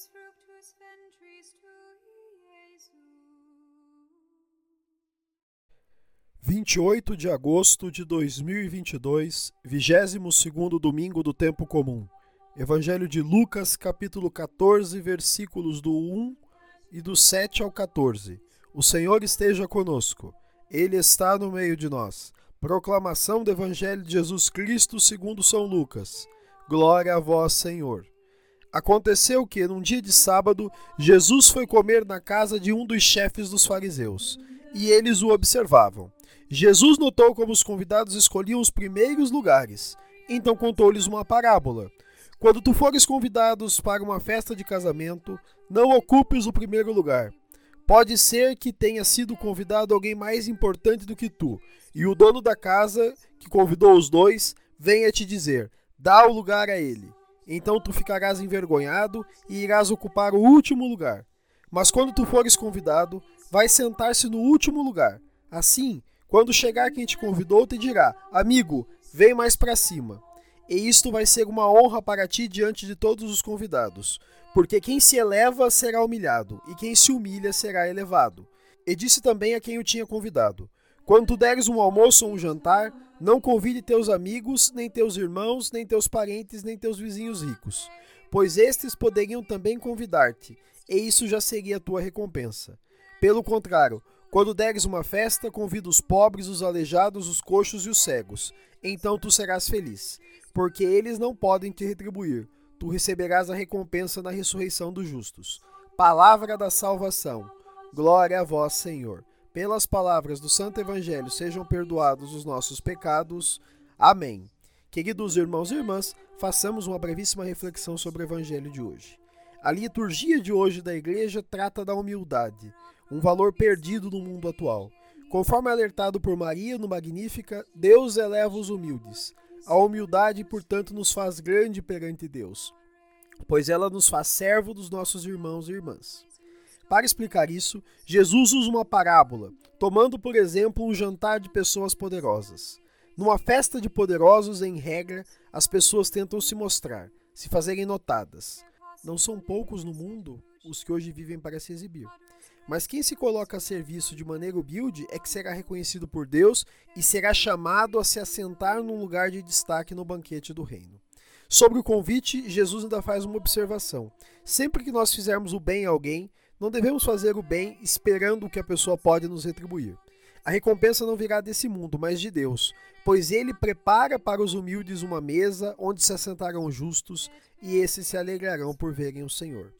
benedictus fructus ventris tui, Iesus. 28 de agosto de 2022, 22º domingo do tempo comum. Evangelho de Lucas, capítulo 14, versículos do 1 e do 7 ao 14. O Senhor esteja conosco. Ele está no meio de nós. Proclamação do Evangelho de Jesus Cristo, segundo São Lucas. Glória a vós, Senhor. Aconteceu que, num dia de sábado, Jesus foi comer na casa de um dos chefes dos fariseus, e eles o observavam. Jesus notou como os convidados escolhiam os primeiros lugares, então contou-lhes uma parábola. Quando tu fores convidados para uma festa de casamento, não ocupes o primeiro lugar. Pode ser que tenha sido convidado alguém mais importante do que tu, e o dono da casa, que convidou os dois, venha te dizer: dá o lugar a ele. Então tu ficarás envergonhado e irás ocupar o último lugar. Mas quando tu fores convidado, vai sentar-se no último lugar. Assim, quando chegar quem te convidou, te dirá: Amigo, vem mais para cima. E isto vai ser uma honra para ti diante de todos os convidados, porque quem se eleva será humilhado, e quem se humilha será elevado. E disse também a quem o tinha convidado: Quando tu deres um almoço ou um jantar, não convide teus amigos, nem teus irmãos, nem teus parentes, nem teus vizinhos ricos, pois estes poderiam também convidar-te, e isso já seria a tua recompensa. Pelo contrário, quando deres uma festa, convida os pobres, os aleijados, os coxos e os cegos. Então tu serás feliz, porque eles não podem te retribuir. Tu receberás a recompensa na ressurreição dos justos. Palavra da salvação. Glória a vós, Senhor. Pelas palavras do Santo Evangelho sejam perdoados os nossos pecados. Amém. Queridos irmãos e irmãs, façamos uma brevíssima reflexão sobre o Evangelho de hoje. A liturgia de hoje da igreja trata da humildade um valor perdido no mundo atual. Conforme alertado por Maria no Magnífica, Deus eleva os humildes. A humildade, portanto, nos faz grande perante Deus, pois ela nos faz servo dos nossos irmãos e irmãs. Para explicar isso, Jesus usa uma parábola, tomando por exemplo um jantar de pessoas poderosas. Numa festa de poderosos, em regra, as pessoas tentam se mostrar, se fazerem notadas. Não são poucos no mundo os que hoje vivem para se exibir. Mas quem se coloca a serviço de maneira humilde é que será reconhecido por Deus e será chamado a se assentar num lugar de destaque no banquete do reino. Sobre o convite, Jesus ainda faz uma observação. Sempre que nós fizermos o bem a alguém, não devemos fazer o bem esperando que a pessoa pode nos retribuir. A recompensa não virá desse mundo, mas de Deus, pois ele prepara para os humildes uma mesa onde se assentarão justos e esses se alegrarão por verem o Senhor.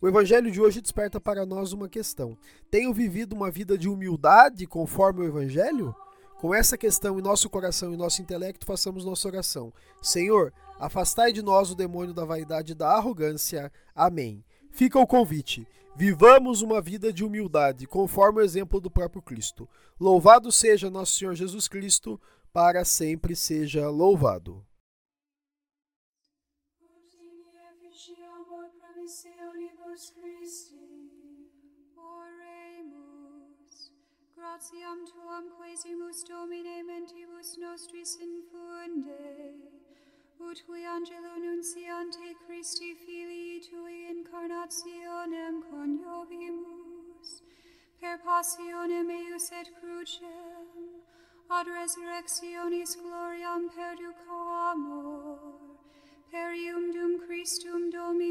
O evangelho de hoje desperta para nós uma questão: tenho vivido uma vida de humildade conforme o evangelho? Com essa questão em nosso coração e nosso intelecto, façamos nossa oração. Senhor, afastai de nós o demônio da vaidade e da arrogância. Amém. Fica o convite. Vivamos uma vida de humildade, conforme o exemplo do próprio Cristo. Louvado seja nosso Senhor Jesus Cristo, para sempre seja louvado. Oremus, gratiam tuam quesimus Domine mentibus nostris infunde, ut qui angelo nunciante Christi filii tui incarnationem coniovimus, per passionem eius et crucem, ad resurrectionis gloriam perducamur, per ium dum Christum nostrum.